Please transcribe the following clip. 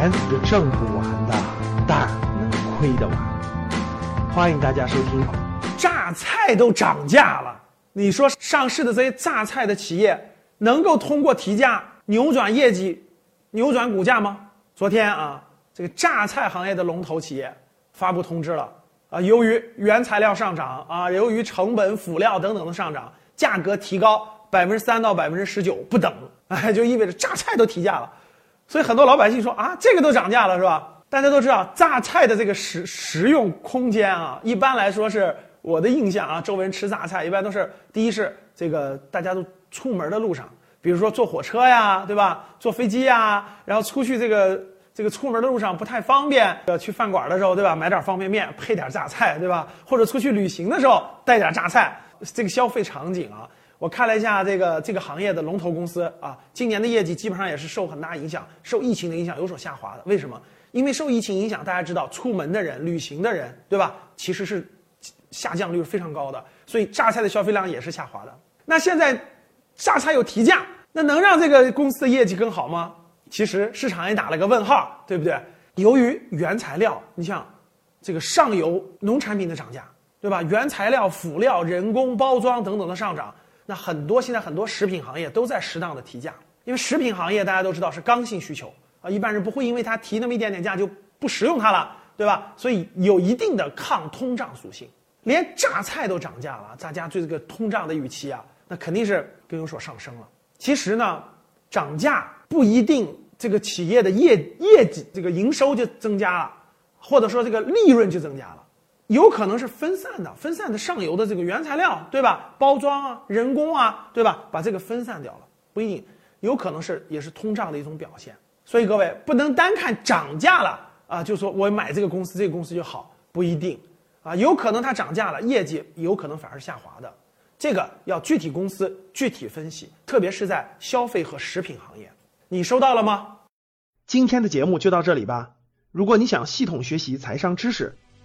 钱是挣不完的，但能亏得完。欢迎大家收听。榨菜都涨价了，你说上市的这些榨菜的企业能够通过提价扭转业绩、扭转股价吗？昨天啊，这个榨菜行业的龙头企业发布通知了啊，由于原材料上涨啊，由于成本、辅料等等的上涨，价格提高百分之三到百分之十九不等，哎，就意味着榨菜都提价了。所以很多老百姓说啊，这个都涨价了是吧？大家都知道榨菜的这个食食用空间啊，一般来说是。我的印象啊，周围人吃榨菜一般都是第一是这个大家都出门的路上，比如说坐火车呀，对吧？坐飞机呀，然后出去这个这个出门的路上不太方便，要去饭馆的时候，对吧？买点方便面配点榨菜，对吧？或者出去旅行的时候带点榨菜，这个消费场景啊，我看了一下这个这个行业的龙头公司啊，今年的业绩基本上也是受很大影响，受疫情的影响有所下滑的。为什么？因为受疫情影响，大家知道出门的人、旅行的人，对吧？其实是。下降率是非常高的，所以榨菜的消费量也是下滑的。那现在榨菜有提价，那能让这个公司的业绩更好吗？其实市场也打了个问号，对不对？由于原材料，你像这个上游农产品的涨价，对吧？原材料、辅料、人工包装等等的上涨，那很多现在很多食品行业都在适当的提价，因为食品行业大家都知道是刚性需求啊，一般人不会因为它提那么一点点价就不食用它了，对吧？所以有一定的抗通胀属性。连榨菜都涨价了，大家对这个通胀的预期啊，那肯定是更有所上升了。其实呢，涨价不一定这个企业的业业绩、这个营收就增加了，或者说这个利润就增加了，有可能是分散的，分散的上游的这个原材料，对吧？包装啊、人工啊，对吧？把这个分散掉了，不一定，有可能是也是通胀的一种表现。所以各位不能单看涨价了啊，就说我买这个公司，这个公司就好，不一定。啊，有可能它涨价了，业绩有可能反而下滑的，这个要具体公司具体分析，特别是在消费和食品行业。你收到了吗？今天的节目就到这里吧。如果你想系统学习财商知识，